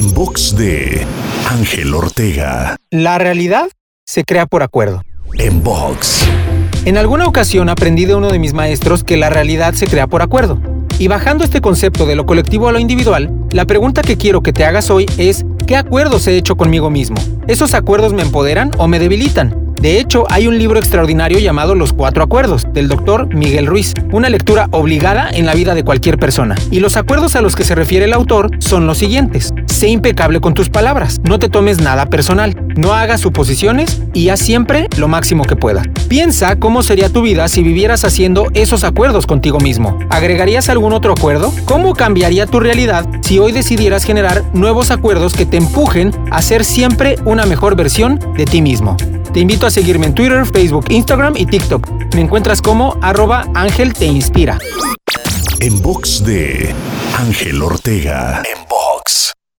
En box de Ángel Ortega. La realidad se crea por acuerdo. En box. En alguna ocasión aprendí de uno de mis maestros que la realidad se crea por acuerdo. Y bajando este concepto de lo colectivo a lo individual, la pregunta que quiero que te hagas hoy es, ¿qué acuerdos he hecho conmigo mismo? ¿Esos acuerdos me empoderan o me debilitan? De hecho, hay un libro extraordinario llamado Los Cuatro Acuerdos, del doctor Miguel Ruiz, una lectura obligada en la vida de cualquier persona. Y los acuerdos a los que se refiere el autor son los siguientes. Sé impecable con tus palabras, no te tomes nada personal, no hagas suposiciones y haz siempre lo máximo que pueda. Piensa cómo sería tu vida si vivieras haciendo esos acuerdos contigo mismo. ¿Agregarías algún otro acuerdo? ¿Cómo cambiaría tu realidad si hoy decidieras generar nuevos acuerdos que te empujen a ser siempre una mejor versión de ti mismo? Te invito a seguirme en Twitter, Facebook, Instagram y TikTok. Me encuentras como arroba Ángel Te Inspira. En box de Ángel Ortega. En box.